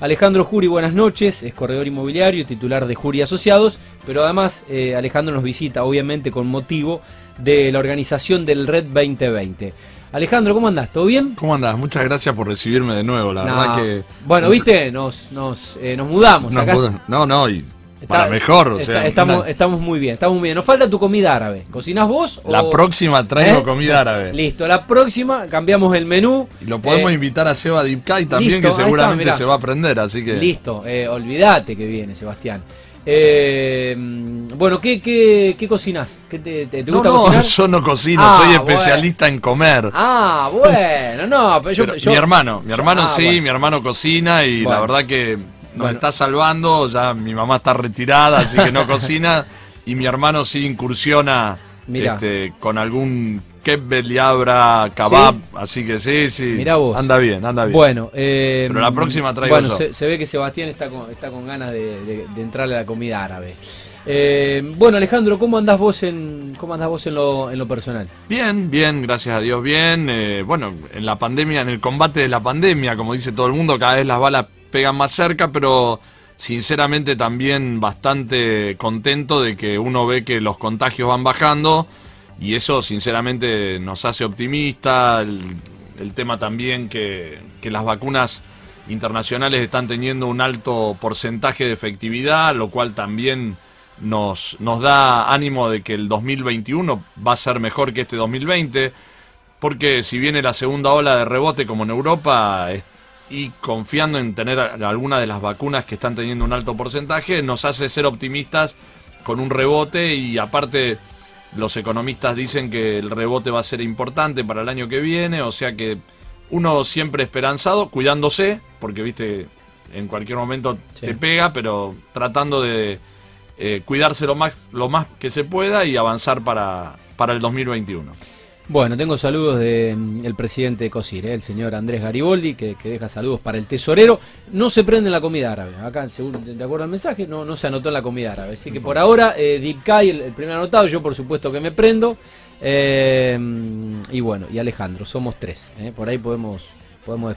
Alejandro Juri, buenas noches, es corredor inmobiliario y titular de Juri Asociados, pero además eh, Alejandro nos visita obviamente con motivo de la organización del Red 2020. Alejandro, ¿cómo andás? ¿Todo bien? ¿Cómo andás? Muchas gracias por recibirme de nuevo, la verdad que... Bueno, viste, nos, nos, eh, nos mudamos. No, no, y para mejor, o sea, estamos, estamos muy bien, estamos muy bien. Nos falta tu comida árabe. ¿Cocinas vos? La próxima traigo ¿Eh? comida árabe. Listo, la próxima cambiamos el menú. Y lo podemos eh, invitar a Seba Dipkai también, que seguramente se va a aprender, así que. Listo, eh, olvídate que viene, Sebastián. bueno, ¿qué, qué, qué cocinas? ¿Qué te, te, gusta no, no, Yo no cocino, ah, soy especialista en comer. Ah, bueno, no, pero yo, Mi hermano, mi hermano ah, sí, mi hermano cocina y la verdad que nos está salvando, ya mi mamá está retirada, así que no cocina, y mi hermano sí incursiona este, con algún kebbel y abra kebab, así que sí, sí. Mirá vos. Anda bien, anda bien. Bueno, eh, pero la próxima traigo Bueno, se, ve que Sebastián está con, está con ganas de, entrarle a la comida árabe. Eh, bueno, Alejandro, ¿cómo andás vos en cómo andás vos en lo, en lo personal? Bien, bien, gracias a Dios, bien. Eh, bueno, en la pandemia, en el combate de la pandemia, como dice todo el mundo, cada vez las balas pegan más cerca, pero sinceramente también bastante contento de que uno ve que los contagios van bajando y eso sinceramente nos hace optimista. El, tema también que, que, las vacunas internacionales están teniendo un alto porcentaje de efectividad, lo cual también nos, nos da ánimo de que el 2021 va a ser mejor que este 2020, porque si viene la segunda ola de rebote como en Europa, y confiando en tener algunas de las vacunas que están teniendo un alto porcentaje, nos hace ser optimistas con un rebote y aparte los economistas dicen que el rebote va a ser importante para el año que viene, o sea que uno siempre esperanzado, cuidándose, porque viste, en cualquier momento te pega, pero tratando de eh, cuidarse lo más, lo más que se pueda y avanzar para, para el 2021. Bueno, tengo saludos del mm, presidente de COSIR, ¿eh? el señor Andrés Gariboldi, que, deja saludos para el tesorero. No se prende la comida árabe. Acá, seguro, de acuerdo al mensaje, no, no se anotó en la comida árabe. Así que por ahora, eh, Dipkai, el, primer anotado, yo por supuesto que me prendo. Eh, y bueno, y Alejandro, somos tres. ¿eh? Por ahí podemos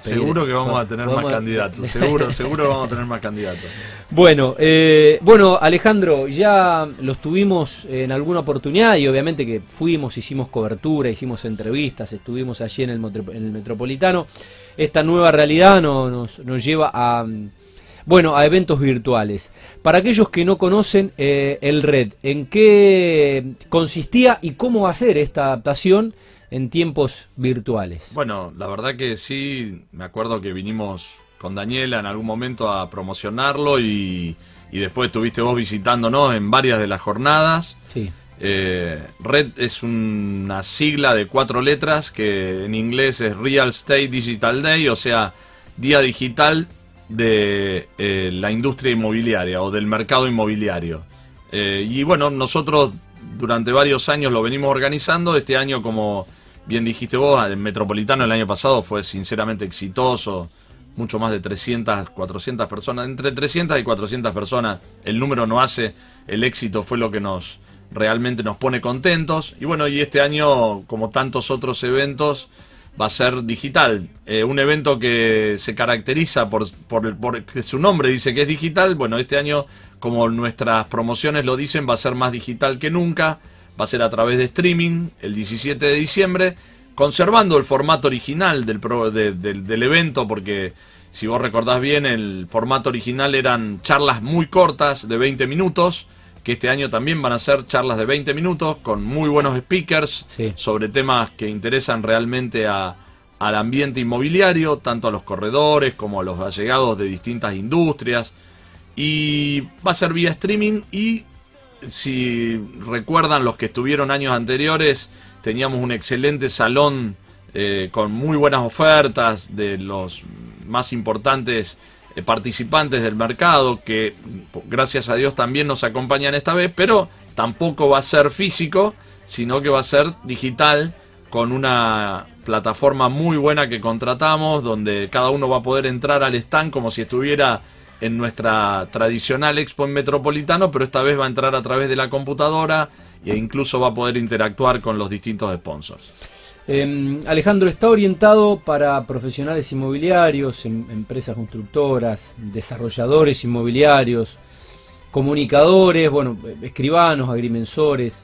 Seguro que vamos a tener más candidatos, seguro, seguro vamos a tener más candidatos. Bueno, eh, bueno, Alejandro, ya los tuvimos en alguna oportunidad y obviamente que fuimos, hicimos cobertura, hicimos entrevistas, estuvimos allí en el, Metropolitano. Esta nueva realidad nos, nos lleva a, bueno, a eventos virtuales. Para aquellos que no conocen eh, el Red, ¿en qué consistía y cómo va a ser esta adaptación? En tiempos virtuales. Bueno, la verdad que sí, me acuerdo que vinimos con Daniela en algún momento a promocionarlo y, después estuviste vos visitándonos en varias de las jornadas. Sí. Eh, Red es una sigla de cuatro letras que en inglés es Real Estate Digital Day, o sea, día digital de eh, la industria inmobiliaria o del mercado inmobiliario. Eh, y bueno, nosotros durante varios años lo venimos organizando, este año como bien dijiste vos, el Metropolitano el año pasado fue sinceramente exitoso, mucho más de 300, 400 personas, entre 300 y 400 personas, el número no hace, el éxito fue lo que nos realmente nos pone contentos. Y bueno, y este año, como tantos otros eventos, va a ser digital. Eh, un evento que se caracteriza por, por, por que su nombre dice que es digital, bueno, este año, como nuestras promociones lo dicen, va a ser más digital que nunca va a ser a través de streaming el 17 de diciembre, conservando el formato original del, del, evento, porque si vos recordás bien, el formato original eran charlas muy cortas de 20 minutos, que este año también van a ser charlas de 20 minutos con muy buenos speakers sobre temas que interesan realmente a, al ambiente inmobiliario, tanto a los corredores como a los allegados de distintas industrias. Y va a ser vía streaming y si recuerdan los que estuvieron años anteriores, teníamos un excelente salón eh, con muy buenas ofertas de los más importantes eh, participantes del mercado, que gracias a Dios también nos acompañan esta vez, pero tampoco va a ser físico, sino que va a ser digital con una plataforma muy buena que contratamos, donde cada uno va a poder entrar al stand como si estuviera en nuestra tradicional Expo en Metropolitano, pero esta vez va a entrar a través de la computadora e incluso va a poder interactuar con los distintos sponsors. Em, Alejandro, está orientado para profesionales inmobiliarios, em, empresas constructoras, desarrolladores inmobiliarios, comunicadores, bueno, escribanos, agrimensores,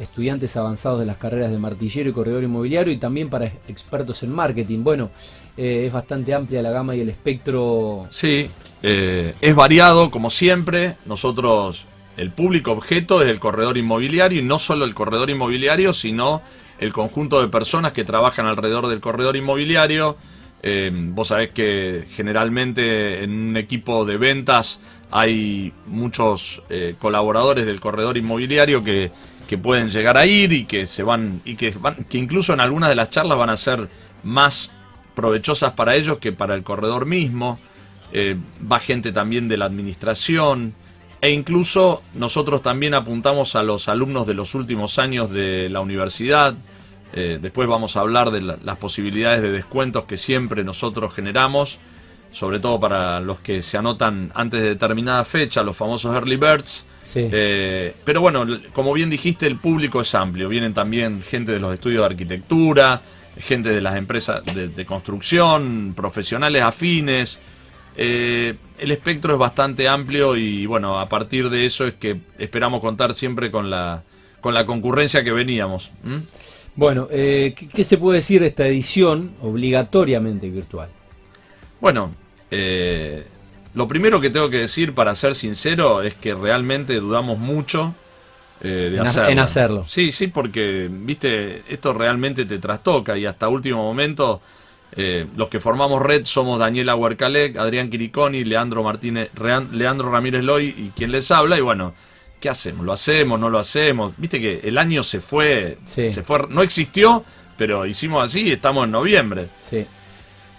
estudiantes avanzados de las carreras de martillero y corredor inmobiliario y también para expertos en marketing. Bueno, eh, es bastante amplia la gama y el espectro. Sí, eh, es variado como siempre. Nosotros, el público objeto es el corredor inmobiliario y no solo el corredor inmobiliario, sino el conjunto de personas que trabajan alrededor del corredor inmobiliario. Eh, vos sabés que generalmente en un equipo de ventas hay muchos colaboradores del corredor inmobiliario que que pueden llegar a ir y que se van y que van, que incluso en algunas de las charlas van a ser más provechosas para ellos que para el corredor mismo. Eh, va gente también de la administración e incluso nosotros también apuntamos a los alumnos de los últimos años de la universidad. Eh, después vamos a hablar de las posibilidades de descuentos que siempre nosotros generamos, sobre todo para los que se anotan antes de determinada fecha, los famosos early birds. Eh, pero bueno, como bien dijiste, el público es amplio. Vienen también gente de los estudios de arquitectura, gente de las empresas de, construcción, profesionales afines. Eh, el espectro es bastante amplio y bueno, a partir de eso es que esperamos contar siempre con la, con la concurrencia que veníamos. Bueno, eh, ¿qué, se puede decir de esta edición obligatoriamente virtual? Bueno, eh, lo primero que tengo que decir, para ser sincero, es que realmente dudamos mucho eh, de hacerlo. En hacerlo. Sí, sí, porque, viste, esto realmente te trastoca y hasta último momento eh, los que formamos red somos Daniela Huercalec, Adrián Quiriconi, Leandro Martínez, Leandro Ramírez Loy y quien les habla y bueno, ¿qué hacemos? ¿Lo hacemos? ¿No lo hacemos? Viste que el año se fue, se fue, no existió, pero hicimos así y estamos en noviembre. Sí.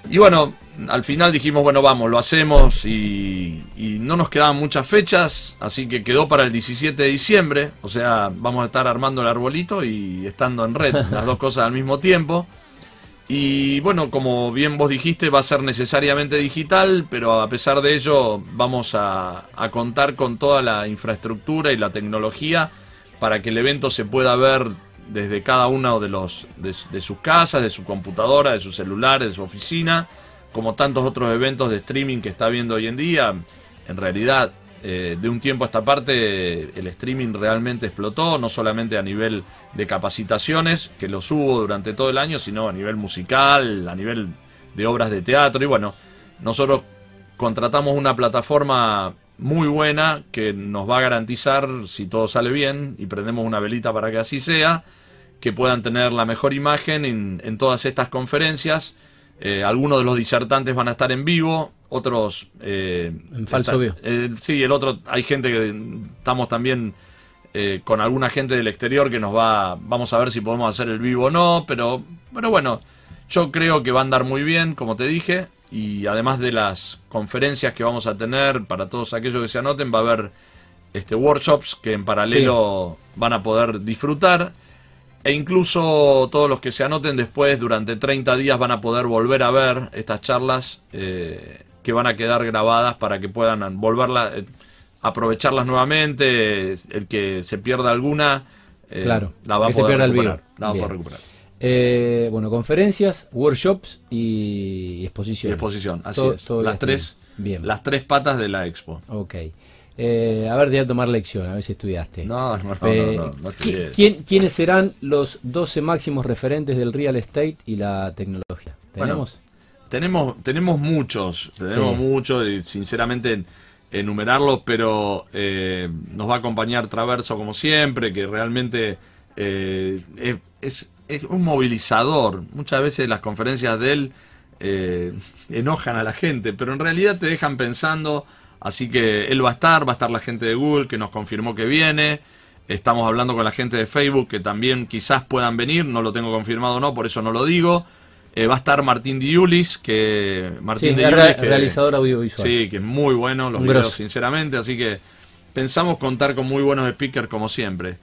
Y bueno, al final dijimos, bueno, vamos, lo hacemos y, no nos quedaban muchas fechas, así que quedó para el 17 de diciembre, o sea, vamos a estar armando el arbolito y estando en red, las dos cosas al mismo tiempo. Y bueno, como bien vos dijiste, va a ser necesariamente digital, pero a pesar de ello vamos a, contar con toda la infraestructura y la tecnología para que el evento se pueda ver desde cada uno de, los, de sus casas, de su computadora, de sus celulares, de su oficina como tantos otros eventos de streaming que está viendo hoy en día, en realidad eh, de un tiempo a esta parte el streaming realmente explotó, no solamente a nivel de capacitaciones, que lo hubo durante todo el año, sino a nivel musical, a nivel de obras de teatro. Y bueno, nosotros contratamos una plataforma muy buena que nos va a garantizar, si todo sale bien, y prendemos una velita para que así sea, que puedan tener la mejor imagen en, en todas estas conferencias eh, algunos de los disertantes van a estar en vivo, otros... Eh, en falso vivo. Eh, sí, el otro, hay gente que estamos también con alguna gente del exterior que nos va... Vamos a ver si podemos hacer el vivo o no, pero, pero bueno, yo creo que va a andar muy bien, como te dije, y además de las conferencias que vamos a tener para todos aquellos que se anoten, va a haber este workshops que en paralelo van a poder disfrutar. E incluso todos los que se anoten después, durante 30 días, van a poder volver a ver estas charlas eh, que van a quedar grabadas para que puedan volverlas, eh, aprovecharlas nuevamente. El que se pierda alguna, eh, claro, la va a poder recuperar. La va a poder recuperar. bueno, conferencias, workshops y exposición. exposición, así es. las, tres, bien. las tres patas de la expo. Ok. Eh, a ver, de a tomar lección, a ver si estudiaste. No, no, no, eh, ¿Quiénes serán los 12 máximos referentes del real estate y la tecnología? ¿Tenemos? tenemos, tenemos muchos, tenemos muchos, y sinceramente enumerarlos, pero eh, nos va a acompañar Traverso como siempre, que realmente es, es, un movilizador. Muchas veces las conferencias de él enojan a la gente, pero en realidad te dejan pensando Así que él va a estar, va a estar la gente de Google que nos confirmó que viene. Estamos hablando con la gente de Facebook que también quizás puedan venir, no lo tengo confirmado o no, por eso no lo digo. Eh, va a estar Martín Diulis, que Martín sí, realizador audiovisual. Sí, que es muy bueno los videos, sinceramente, así que pensamos contar con muy buenos speakers como siempre.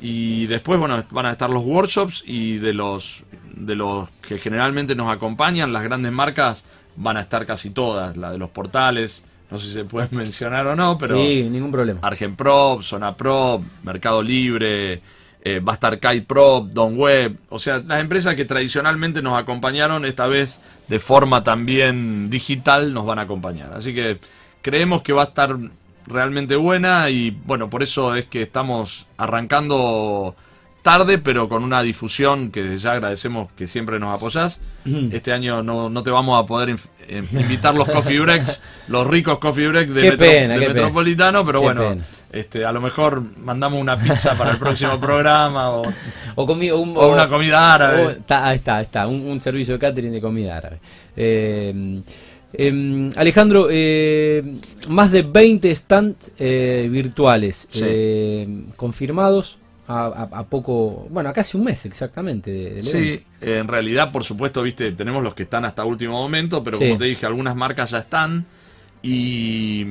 Y después, bueno, van a estar los workshops y de los de los que generalmente nos acompañan, las grandes marcas van a estar casi todas, la de los portales, no sé si se puede mencionar o no, pero... Sí, ningún problema. Argenprop, Zona Pro, Mercado Libre, eh, va a estar Kai Prop, Don Web, o sea, las empresas que tradicionalmente nos acompañaron, esta vez de forma también digital, nos van a acompañar. Así que creemos que va a estar realmente buena y bueno, por eso es que estamos arrancando tarde, pero con una difusión que ya agradecemos que siempre nos apoyás. Este año no, no te vamos a poder eh, invitar los coffee breaks, los ricos coffee breaks de, Metropolitano, pero bueno, este, a lo mejor mandamos una pizza para el próximo programa o, una comida árabe. ahí está, está, un, servicio de catering de comida árabe. Eh, em, Alejandro, eh, más de 20 stands virtuales confirmados a, poco, bueno, a casi un mes exactamente del Sí, en realidad, por supuesto, viste, tenemos los que están hasta último momento, pero como te dije, algunas marcas ya están. Y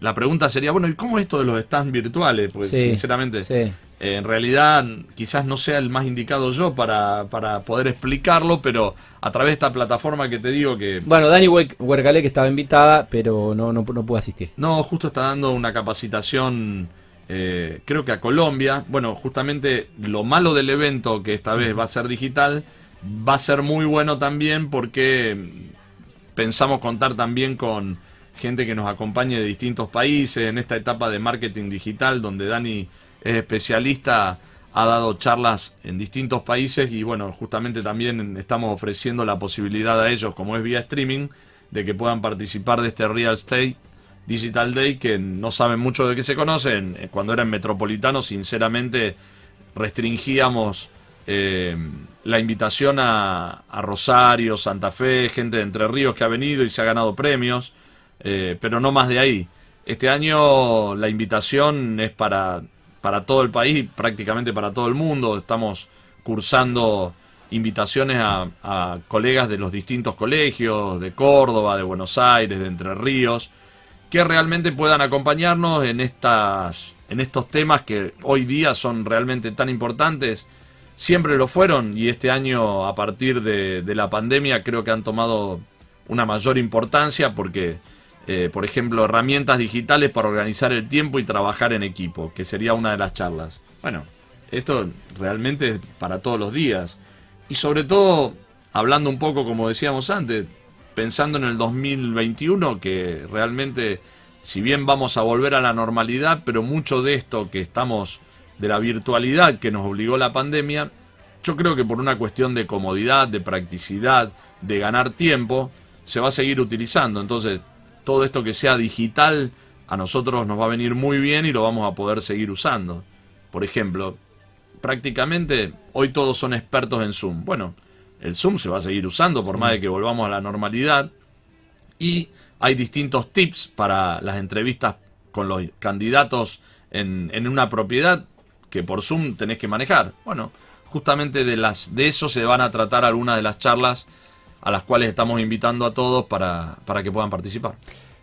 la pregunta sería, bueno, ¿y cómo es esto de los stands virtuales? Pues sinceramente, en realidad quizás no sea el más indicado yo para, para, poder explicarlo, pero a través de esta plataforma que te digo que... Bueno, Dani Huercalé que estaba invitada, pero no, no, no pudo asistir. No, justo está dando una capacitación eh, creo que a Colombia. Bueno, justamente lo malo del evento, que esta vez va a ser digital, va a ser muy bueno también porque pensamos contar también con gente que nos acompañe de distintos países en esta etapa de marketing digital, donde Dani es especialista, ha dado charlas en distintos países y bueno, justamente también estamos ofreciendo la posibilidad a ellos, como es vía streaming, de que puedan participar de este real estate Digital Day que no saben mucho de qué se conocen. Eh, cuando era en Metropolitano, sinceramente, restringíamos eh, la invitación a, Rosario, Santa Fe, gente de Entre Ríos que ha venido y se ha ganado premios, eh, pero no más de ahí. Este año la invitación es para, para todo el país, prácticamente para todo el mundo. Estamos cursando invitaciones a, a colegas de los distintos colegios, de Córdoba, de Buenos Aires, de Entre Ríos que realmente puedan acompañarnos en, estas, en estos temas que hoy día son realmente tan importantes. Siempre lo fueron y este año a partir de, la pandemia creo que han tomado una mayor importancia porque, eh, por ejemplo, herramientas digitales para organizar el tiempo y trabajar en equipo, que sería una de las charlas. Bueno, esto realmente es para todos los días. Y sobre todo, hablando un poco, como decíamos antes, pensando en el 2021, que realmente, si bien vamos a volver a la normalidad, pero mucho de esto que estamos, de la virtualidad que nos obligó la pandemia, yo creo que por una cuestión de comodidad, de practicidad, de ganar tiempo, se va a seguir utilizando. Entonces, todo esto que sea digital, a nosotros nos va a venir muy bien y lo vamos a poder seguir usando. Por ejemplo, prácticamente hoy todos son expertos en Zoom. Bueno, el Zoom se va a seguir usando por más de que volvamos a la normalidad. Y hay distintos tips para las entrevistas con los candidatos en, en una propiedad que por Zoom tenés que manejar. Bueno, justamente de, las, de eso se van a tratar algunas de las charlas a las cuales estamos invitando a todos para, para que puedan participar.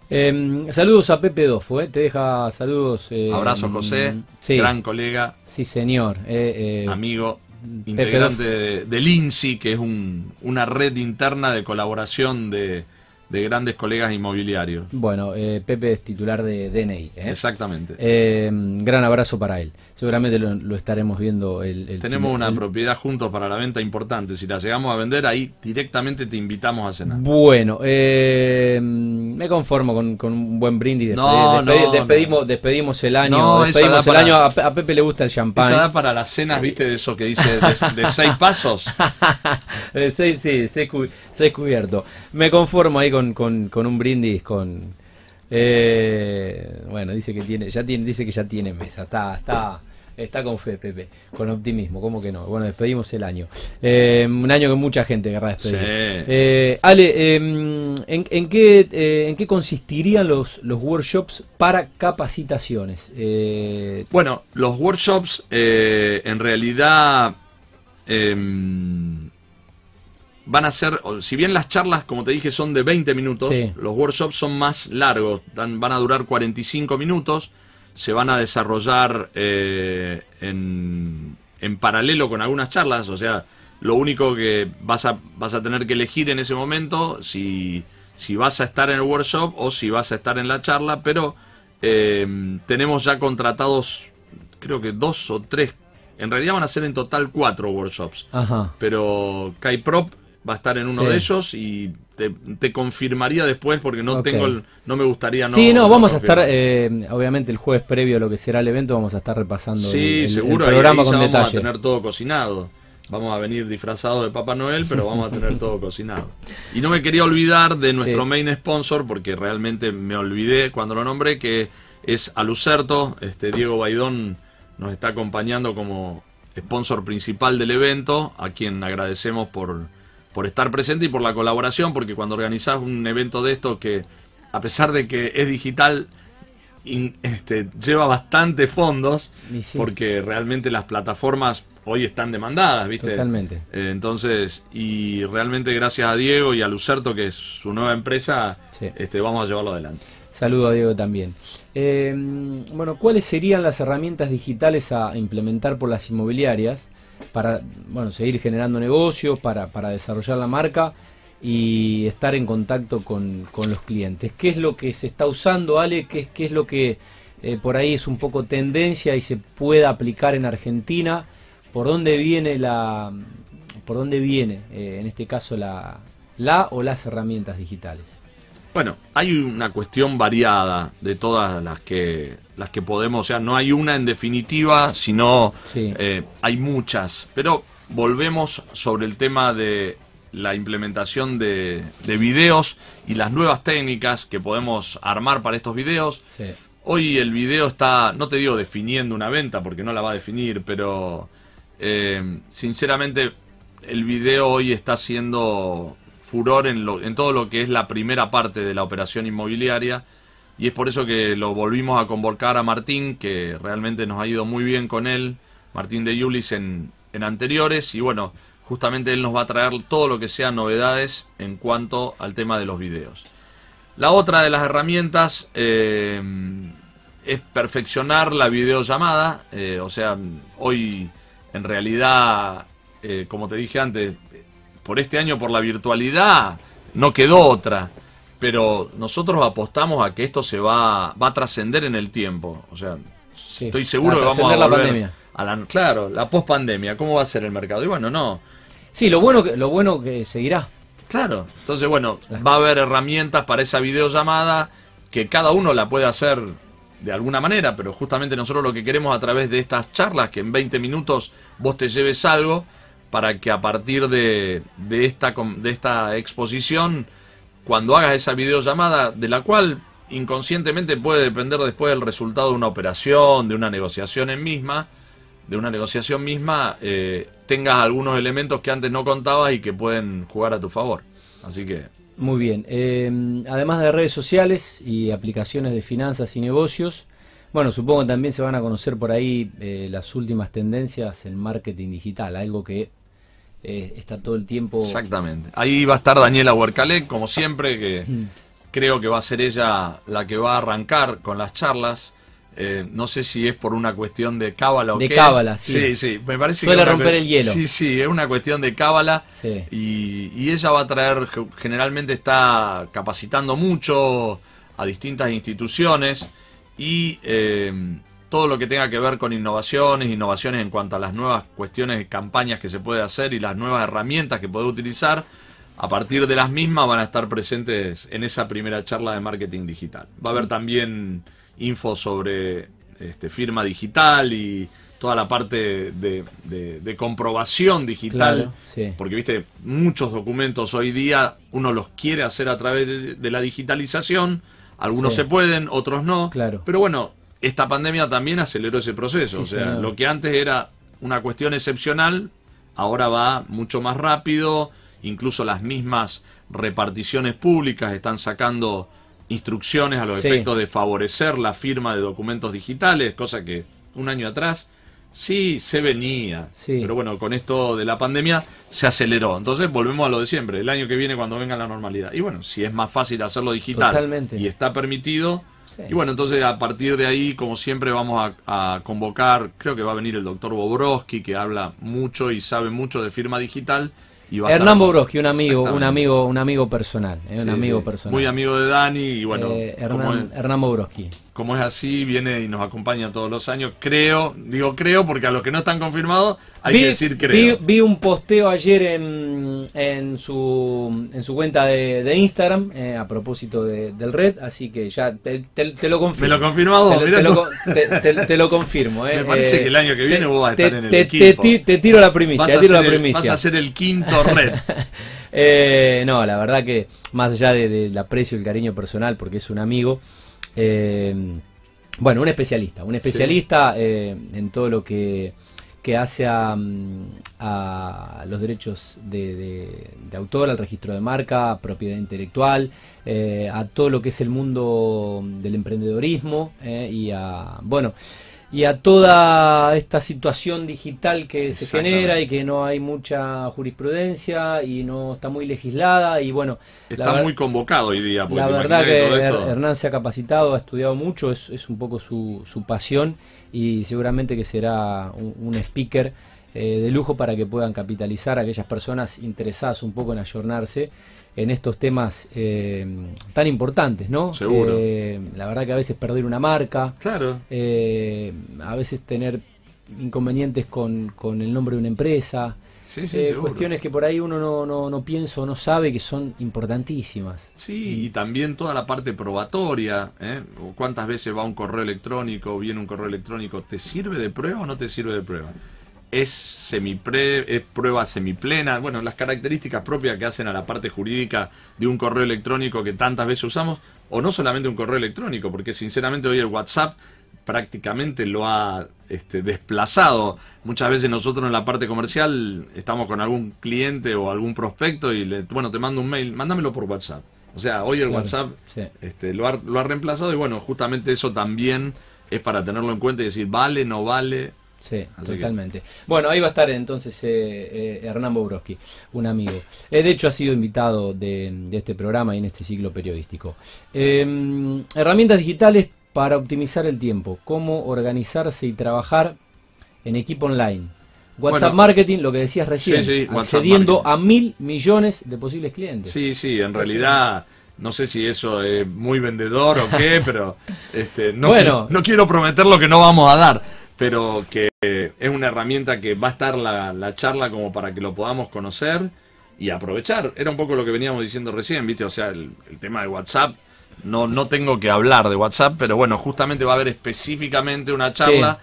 Em, saludos a Pepe Dofo, eh. te deja saludos. Eh, Abrazo José, gran colega. Sí, señor. Eh, amigo integrante de, del INSI, que es una red interna de colaboración de, de grandes colegas inmobiliarios. Bueno, eh, Pepe es titular de DNI. ¿eh? Exactamente. Eh, gran abrazo para él. Seguramente lo, estaremos viendo. El, Tenemos una propiedad juntos para la venta importante. Si la llegamos a vender, ahí directamente te invitamos a cenar. Bueno, me conformo con, un buen brindis. no, despedimos, despedimos el año. despedimos el año. A, Pepe le gusta el champán. Esa da para las cenas, viste, de eso que dice de, seis pasos. de seis, sí, seis, seis cubiertos. Me conformo ahí con, con, un brindis con eh, bueno dice que tiene ya tiene dice que ya tiene mesa está está está con fe Pepe con optimismo cómo que no bueno despedimos el año. Eh, un año que mucha gente querrá despedir. Eh, Ale em, ¿en, qué en qué consistirían los los workshops para capacitaciones bueno los workshops en realidad em, van a ser, si bien las charlas, como te dije, son de 20 minutos, los workshops son más largos, van a durar 45 minutos, se van a desarrollar eh, en, en, paralelo con algunas charlas, o sea, lo único que vas a, vas a tener que elegir en ese momento, si, si vas a estar en el workshop o si vas a estar en la charla, pero eh, tenemos ya contratados, creo que dos o tres En realidad van a ser en total cuatro workshops. Ajá. Pero Kai Prop va a estar en uno Sí. de ellos y te, te confirmaría después porque no tengo el- no me gustaría no sí, no, vamos a estar, eh, obviamente el jueves previo a lo que será el evento, vamos a estar repasando Sí, el, el- el seguro, ahí- programa ahí ya con vamos detalle. a tener todo cocinado. Vamos a venir disfrazados de Papá Noel, pero vamos a tener todo cocinado. Y no me quería olvidar de nuestro Sí. main sponsor, porque realmente me olvidé cuando lo nombré, que es Alucerto. Este, Diego Baidón nos está acompañando como sponsor principal del evento, a quien agradecemos por, por estar presente y por la colaboración, porque cuando organizás un evento de esto que, a pesar de que es digital, in- este, lleva bastante fondos, sí. porque realmente las plataformas hoy están demandadas, ¿viste? Totalmente. Eh, entonces, y realmente gracias a Diego y a Lucerto, que es su nueva empresa, Sí. este, vamos a llevarlo adelante. Saludo a Diego también. Eh, bueno, ¿cuáles serían las herramientas digitales a implementar por las inmobiliarias para bueno, seguir generando negocios, para, para desarrollar la marca y estar en contacto con, con los clientes? ¿Qué es lo que se está usando, Ale? ¿Qué, qué es lo que eh, por ahí es un poco tendencia y se puede aplicar en Argentina? ¿Por dónde viene la, por dónde viene, eh, en este caso, la, la o las herramientas digitales? Bueno, hay una cuestión variada de todas las que las que podemos, o sea, no hay una en definitiva, sino Sí. eh, hay muchas. Pero volvemos sobre el tema de la implementación de, de videos y las nuevas técnicas que podemos armar para estos videos. Sí. Hoy el video está, no te digo definiendo una venta, porque no la va a definir, pero eh, sinceramente el video hoy está haciendo en, lo- en todo lo que es la primera parte de la operación inmobiliaria. Y es por eso que lo volvimos a convocar a Martín, que realmente nos ha ido muy bien con él, Martín de Yulis en, anteriores. Y bueno, justamente él nos va a traer todo lo que sean novedades en cuanto al tema de los videos. La otra de las herramientas eh, es perfeccionar la videollamada. eh, o sea, hoy en realidad, eh, como te dije antes, por este año, por la virtualidad, no quedó otra. Pero nosotros apostamos a que esto se va, va a trascender en el tiempo. O sea, Sí, estoy seguro que vamos a la pandemia. a la, claro, la pospandemia. ¿Cómo va a ser el mercado? Y bueno, no. Sí, lo bueno que, lo bueno que seguirá. Claro, entonces bueno, va a haber herramientas para esa videollamada que cada uno la puede hacer de alguna manera, pero justamente nosotros lo que queremos a través de estas charlas, que en 20 minutos vos te lleves algo, para que a partir de, de esta, de esta exposición, cuando hagas esa videollamada, de la cual inconscientemente puede depender después del resultado de una operación, de una negociación en misma, de una negociación misma, eh, tengas algunos elementos que antes no contabas y que pueden jugar a tu favor. Así que, Muy bien. Eh, además de redes sociales y aplicaciones de finanzas y negocios, bueno, supongo que también se van a conocer por ahí eh, las últimas tendencias en marketing digital, algo que eh, está todo el tiempo. exactamente. Ahí va a estar Daniela Huercalec, como siempre, que creo que va a ser ella la que va a arrancar con las charlas. Eh, no sé si es por una cuestión de cábala o De qué. cábala, sí. Sí, sí, me parece Suele que romper el hielo. Sí, sí, es una cuestión de cábala. Sí. Y, y ella va a traer, ge- generalmente está capacitando mucho a distintas instituciones y eh, todo lo que tenga que ver con innovaciones, innovaciones en cuanto a las nuevas cuestiones de campañas que se puede hacer y las nuevas herramientas que puede utilizar, a partir de las mismas van a estar presentes en esa primera charla de marketing digital. Va a haber también info sobre este, firma digital y toda la parte de, de- de comprobación digital. Claro, sí. Porque, viste, muchos documentos hoy día uno los quiere hacer a través de, de la digitalización. Algunos Sí. se pueden, otros no. Claro. Pero bueno, esta pandemia también aceleró ese proceso. Sí, o sea, señor. lo que antes era una cuestión excepcional, ahora va mucho más rápido. Incluso las mismas reparticiones públicas están sacando instrucciones a los Sí. efectos de favorecer la firma de documentos digitales, cosa que un año atrás sí se venía. Sí. Pero bueno, con esto de la pandemia se aceleró. Entonces volvemos a lo de siempre, el año que viene cuando venga la normalidad. Y bueno, si es más fácil hacerlo digital Totalmente. y está permitido. Sí, y bueno, entonces a partir de ahí, como siempre, vamos a, a convocar, creo que va a venir el doctor Bobrowski, que habla mucho y sabe mucho de firma digital, Y va Hernán Bobrovsky, un amigo, un amigo, un amigo personal, eh, un amigo sí. personal. Muy amigo de Dani y bueno, Eh, Hernán, Hernán Bobrovsky. Como es así, viene y nos acompaña todos los años. Creo, digo creo porque a los que no están confirmados hay vi, que decir vi- creo. vi un posteo ayer en, en su en su cuenta de, de Instagram eh, a propósito de- del red, así que ya te, te- te lo confirmo. Te, lo- te lo te- lo confirmo. eh. Me parece Eh, que el año que viene vos vas a estar en el te- equipo. te- te tiro la primicia, Vas a, tiro la el, primicia. vas a ser el quinto red. Eh, no, la verdad que más allá de- del aprecio y el cariño personal, porque es un amigo, eh, bueno, un especialista, un especialista eh, en todo lo que, que hace a, a los derechos de, de- de autor, al registro de marca, propiedad intelectual, eh, a todo lo que es el mundo del emprendedorismo eh, y a, bueno, y a toda esta situación digital que se genera y que no hay mucha jurisprudencia y no está muy legislada y bueno, Está la muy convocado hoy día. porque la verdad que todo esto- Hernán se ha capacitado, ha estudiado mucho, es, es un poco su, su pasión y seguramente que será un, un speaker eh, de lujo para que puedan capitalizar a aquellas personas interesadas un poco en ayornarse en estos temas eh, tan importantes, ¿no? Seguro. Eh, la verdad que a veces perder una marca, Claro. eh, a veces tener inconvenientes con, con el nombre de una empresa, Sí, sí, eh, cuestiones que por ahí uno no, no, no piensa o no sabe que son importantísimas. Sí, y también toda la parte probatoria. ¿eh? O ¿Cuántas veces va un correo electrónico, viene un correo electrónico? ¿Te sirve de prueba o no te sirve de prueba? ¿Es, semipre, es prueba semiplena? Bueno, las características propias que hacen a la parte jurídica de un correo electrónico que tantas veces usamos, o no solamente un correo electrónico, porque sinceramente hoy el WhatsApp prácticamente lo ha este, desplazado. Muchas veces nosotros en la parte comercial estamos con algún cliente o algún prospecto y le, bueno, te mando un mail, mándamelo por WhatsApp. O sea, hoy el Claro, WhatsApp sí. este, lo, ha, lo ha reemplazado y bueno, justamente eso también es para tenerlo en cuenta y decir, vale, no vale. Sí, Así que- totalmente. Bueno, ahí va a estar entonces eh, eh, Hernán Bobrovsky, un amigo. Eh, de hecho, ha sido invitado de, de este programa y en este ciclo periodístico. Eh, herramientas digitales para optimizar el tiempo. Cómo organizarse y trabajar en equipo online. WhatsApp Bueno, Marketing, lo que decías recién, Sí, sí, accediendo a mil millones de posibles clientes. Sí, sí, en realidad no sé si eso es muy vendedor o qué, pero este, no, Bueno. no quiero prometer lo que no vamos a dar, pero que es una herramienta que va a estar la, la charla como para que lo podamos conocer y aprovechar. Era un poco lo que veníamos diciendo recién, ¿viste? O sea, el, el tema de WhatsApp. No, no tengo que hablar de WhatsApp, pero bueno, justamente va a haber específicamente una charla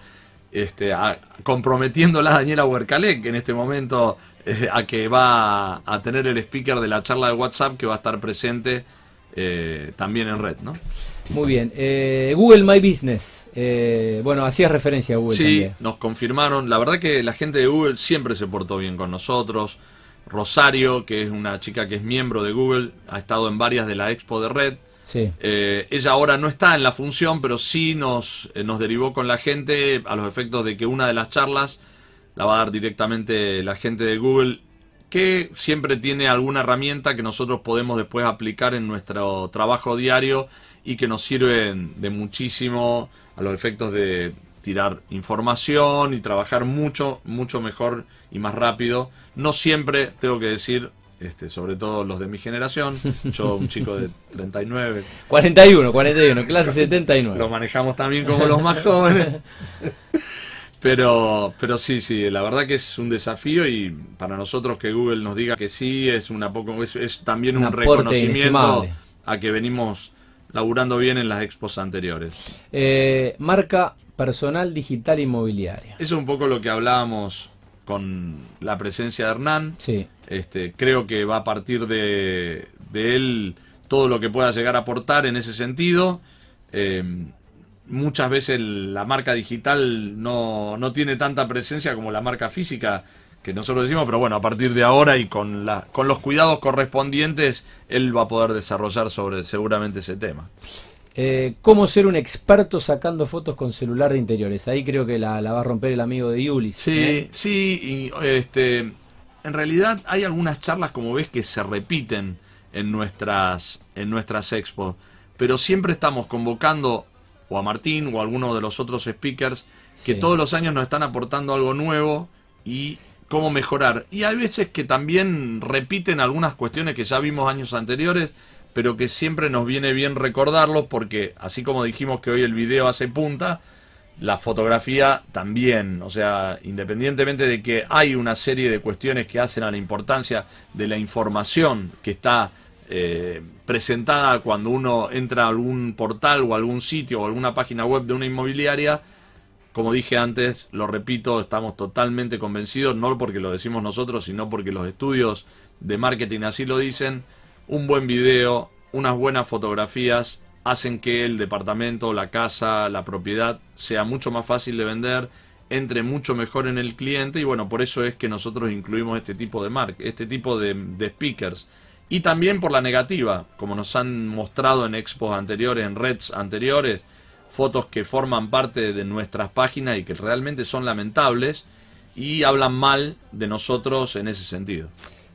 este, a- comprometiéndola a Daniela Huercalec en este momento eh, a que va a, a tener el speaker de la charla de WhatsApp que va a estar presente eh, también en red, ¿no? Muy bien. Eh, Google My Business. Eh, bueno, hacías referencia a Google Sí, también. nos confirmaron. La verdad que la gente de Google siempre se portó bien con nosotros. Rosario, que es una chica que es miembro de Google, ha estado en varias de la expo de red. Sí. Eh, ella ahora no está en la función, pero sí nos, eh, nos derivó con la gente a los efectos de que una de las charlas la va a dar directamente la gente de Google, que siempre tiene alguna herramienta que nosotros podemos después aplicar en nuestro trabajo diario y que nos sirven de muchísimo a los efectos de tirar información y trabajar mucho, mucho mejor y más rápido. No siempre, tengo que decir, este, sobre todo los de mi generación, yo un chico de 39, 41, 41, clase 79. lo manejamos también como los más jóvenes. Pero, pero sí, sí, la verdad que es un desafío y para nosotros que Google nos diga que sí es una poco es, es también Un reconocimiento inestimable. a que venimos laburando bien en las expos anteriores. Eh, marca personal digital inmobiliaria. Eso es un poco lo que hablábamos con la presencia de Hernán. Sí, Este, creo que va a partir de, de él todo lo que pueda llegar a aportar en ese sentido. Eh, muchas veces la marca digital no, no tiene tanta presencia como la marca física que nosotros decimos, pero bueno, a partir de ahora y con, la, con los cuidados correspondientes, él va a poder desarrollar sobre seguramente ese tema. Eh, ¿Cómo ser un experto sacando fotos con celular de interiores? Ahí creo que la, la va a romper el amigo de Yulis. Sí, ¿eh? sí, y este, en realidad hay algunas charlas, como ves, que se repiten en nuestras, en nuestras expos, pero siempre estamos convocando o a Martín o a alguno de los otros speakers que Sí. todos los años nos están aportando algo nuevo y cómo mejorar. Y hay veces que también repiten algunas cuestiones que ya vimos años anteriores, pero que siempre nos viene bien recordarlos porque así como dijimos que hoy el video hace punta, la fotografía también, o sea, independientemente de que hay una serie de cuestiones que hacen a la importancia de la información que está eh, presentada cuando uno entra a algún portal o algún sitio o alguna página web de una inmobiliaria, como dije antes, lo repito, estamos totalmente convencidos, no porque lo decimos nosotros, sino porque los estudios de marketing así lo dicen, un buen video, unas buenas fotografías hacen que el departamento, la casa, la propiedad sea mucho más fácil de vender, entre mucho mejor en el cliente y bueno, por eso es que nosotros incluimos este tipo de mark este tipo de, de speakers. Y también por la negativa, como nos han mostrado en expos anteriores, en reds anteriores, fotos que forman parte de nuestras páginas y que realmente son lamentables y hablan mal de nosotros en ese sentido.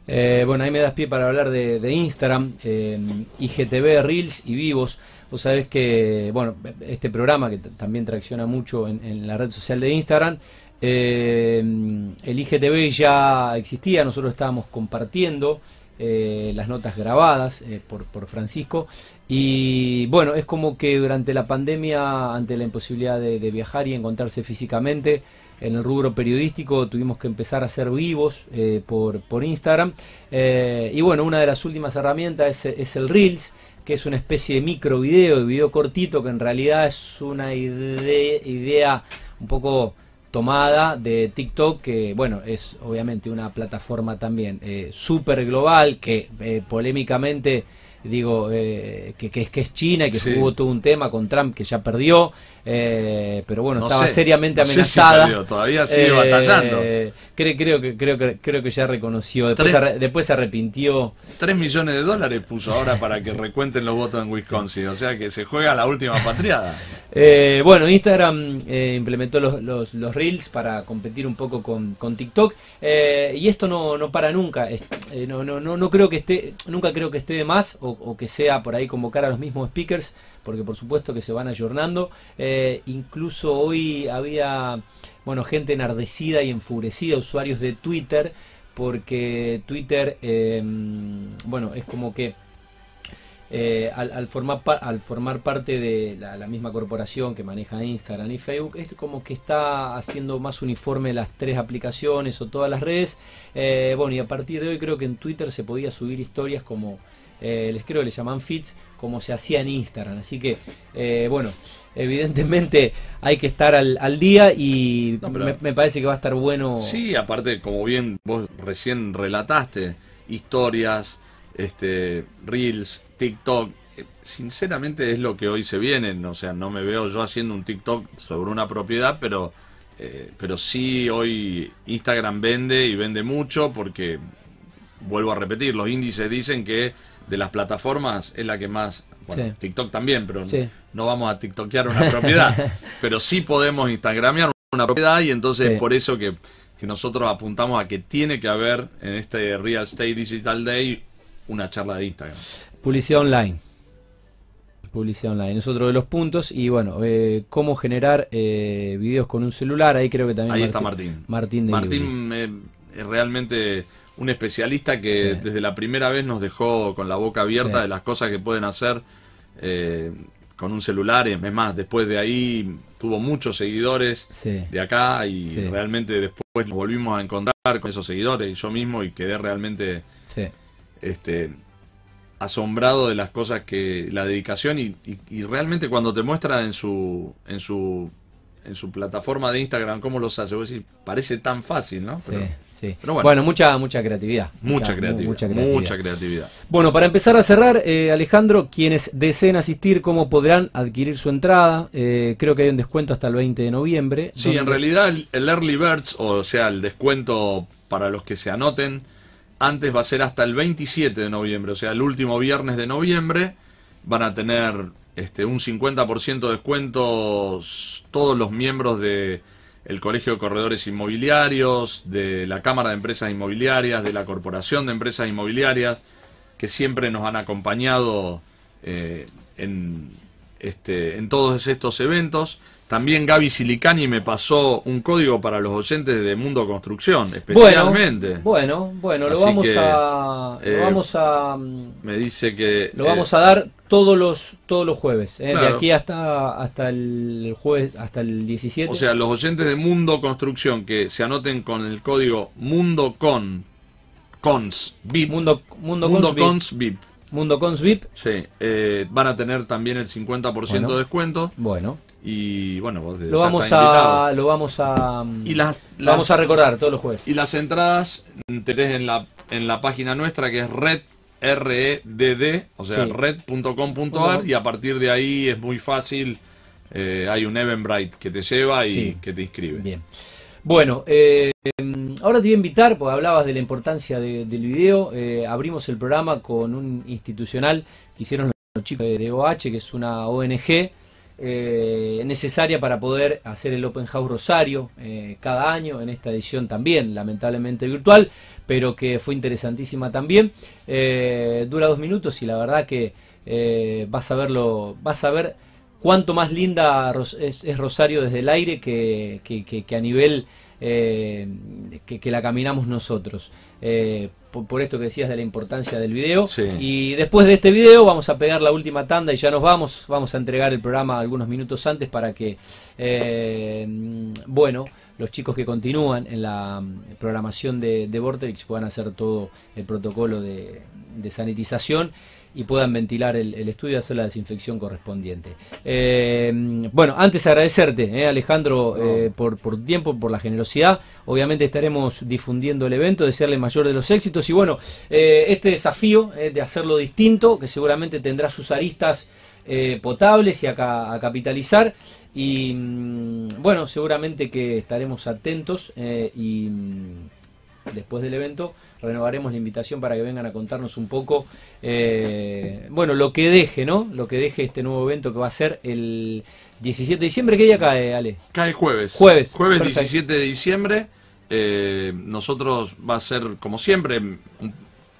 Eh, bueno, ahí me das pie para hablar de, Instagram, eh, IGTV, Reels y Vivos. Vos sabés que, bueno, este programa que también tracciona mucho en, la red social de Instagram, eh, el IGTV ya existía, nosotros estábamos compartiendo eh, las notas grabadas eh, por, por, Francisco. Y bueno, es como que durante la pandemia, ante la imposibilidad de, viajar y encontrarse físicamente, en el rubro periodístico tuvimos que empezar a ser vivos eh, por, por, Instagram. y bueno, una de las últimas herramientas es, el Reels, que es una especie de micro video, de video cortito, que en realidad es una idea un poco tomada de TikTok, que bueno, es obviamente una plataforma también eh, súper global, que eh, polémicamente digo eh, que, que, es China y que jugó todo un tema con Trump que ya perdió, eh, pero bueno, estaba seriamente amenazada. todavía sigue batallando. Creo, creo, que, creo, que, creo que ya reconoció, después, se, después se arrepintió. 3 millones de dólares puso ahora para que recuenten los votos en Wisconsin, o sea que se juega la última patriada. Eh, bueno, Instagram eh, implementó los, los, los, Reels para competir un poco con, con TikTok eh, y esto no, no para nunca. no, no, no, no creo que esté, nunca creo que esté de más o, que sea por ahí convocar a los mismos speakers, porque por supuesto que se van ayornando. incluso hoy había bueno, gente enardecida y enfurecida, usuarios de Twitter, porque Twitter, em, bueno, es como que eh, al, formar, al formar parte de la, misma corporación que maneja Instagram y Facebook, es como que está haciendo más uniforme las tres aplicaciones o todas las redes. Eh, bueno, y a partir de hoy creo que en Twitter se podía subir historias como eh, les creo que le llaman feeds, como se hacía en Instagram. Así que, eh, bueno, evidentemente hay que estar al, día y me, parece que va a estar bueno. Sí, aparte, como bien vos recién relataste, historias, este, reels, TikTok. Eh, sinceramente es lo que hoy se viene, o sea, no me veo yo haciendo un TikTok sobre una propiedad, pero, pero sí hoy Instagram vende y vende mucho porque, vuelvo a repetir, los índices dicen que de las plataformas es la que más, bueno, TikTok también, pero no, vamos a TikTokear una propiedad, pero sí podemos instagramear una propiedad y entonces por eso que, nosotros apuntamos a que tiene que haber en este Real Estate Digital Day una charla de Instagram. Publicidad online. Publicidad online es otro de los puntos. Y bueno, eh, cómo generar eh, videos con un celular. Ahí creo que también. Ahí está Martín. Martín, de Martín realmente un especialista que desde la primera vez nos dejó con la boca abierta de las cosas que pueden hacer eh, con un celular. Es más, después de ahí tuvo muchos seguidores de acá y realmente después nos volvimos a encontrar con esos seguidores y yo mismo y quedé realmente este asombrado de las cosas que la dedicación y, y, realmente cuando te muestra en su en su en su plataforma de Instagram cómo los hace vos decís, parece tan fácil no bueno. mucha, mucha creatividad. Mucha, creatividad, mucha, creatividad. Bueno, para empezar a cerrar, eh, Alejandro, quienes deseen asistir, ¿cómo podrán adquirir su entrada? Eh, creo que hay un descuento hasta el 20 de noviembre. Sí, en realidad el, Early Birds, o sea, el descuento para los que se anoten, antes va a ser hasta el 27 de noviembre, o sea, el último viernes de noviembre. Van a tener este, un 50% de descuento todos los miembros de el Colegio de Corredores Inmobiliarios, de la Cámara de Empresas Inmobiliarias, de la Corporación de Empresas Inmobiliarias, que siempre nos han acompañado eh, en, este, en todos estos eventos. También Gaby Silicani me pasó un código para los oyentes de Mundo Construcción, especialmente. Bueno, bueno, lo vamos a, lo eh, vamos a, me dice que lo vamos a dar todos los todos los jueves, ¿eh? de aquí hasta hasta el jueves hasta el 17. O sea, los oyentes de Mundo Construcción que se anoten con el código Mundo Con Cons VIP. Mundo Mundo, Cons, VIP. Mundo Cons VIP. Sí, eh, van a tener también el 50% de descuento. Bueno. Y bueno, vos lo vamos a lo vamos a y las, vamos a recordar todos los jueves. Y las entradas tenés en la en la página nuestra que es red REDD, o sea, red.com.ar y a partir de ahí es muy fácil. Eh, hay un Eventbrite que te lleva y que te inscribe. Bien. Bueno, eh, ahora te voy a invitar, porque hablabas de la importancia del video. Eh, abrimos el programa con un institucional que hicieron los chicos de OH, que es una ONG eh, necesaria para poder hacer el Open House Rosario eh, cada año, en esta edición también, lamentablemente virtual, pero que fue interesantísima también. Dura dos minutos y la verdad que vas a verlo, vas a ver cuánto más linda es, Rosario desde el aire que, a nivel que, la caminamos nosotros por, esto que decías de la importancia del video. Y después de este video vamos a pegar la última tanda y ya nos vamos. Vamos a entregar el programa algunos minutos antes para que, eh, bueno, los chicos que continúan en la programación de, de Vortex puedan hacer todo el protocolo de, de sanitización y puedan ventilar el, estudio y hacer la desinfección correspondiente. Eh, bueno, antes agradecerte, eh, Alejandro, eh, por, por tu tiempo, por la generosidad. Obviamente estaremos difundiendo el evento, desearle mayor de los éxitos y bueno, este desafío de hacerlo distinto, que seguramente tendrá sus aristas potables y a, a, capitalizar. Y mm, bueno, seguramente que estaremos atentos y mm, después del evento renovaremos la invitación para que vengan a contarnos un poco, eh, bueno, lo que deje, ¿no? Lo que deje este nuevo evento que va a ser el 17 de diciembre. ¿Qué día cae, Ale? Cae jueves. Jueves. Jueves 17 de diciembre. Eh, nosotros va a ser, como siempre,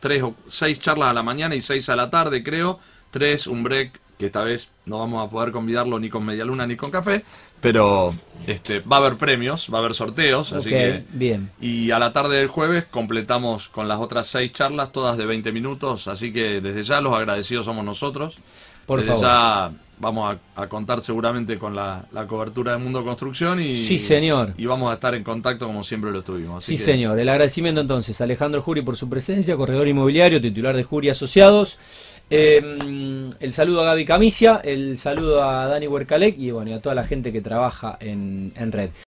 tres o seis charlas a la mañana y seis a la tarde, creo. Tres, un break que esta vez no vamos a poder convidarlo ni con media luna ni con café, pero este va a haber premios, va a haber sorteos, así que bien. Y a la tarde del jueves completamos con las otras seis charlas, todas de 20 minutos, así que desde ya los agradecidos somos nosotros. Por desde ya vamos a, contar seguramente con la, cobertura de Mundo Construcción y, sí, señor. y vamos a estar en contacto como siempre lo estuvimos. sí, señor. El agradecimiento entonces a Alejandro Juri por su presencia, corredor inmobiliario, titular de Juri Asociados. Em, el saludo a Gaby Camicia, el saludo a Dani Huercalec y bueno, y a toda la gente que trabaja en, en red.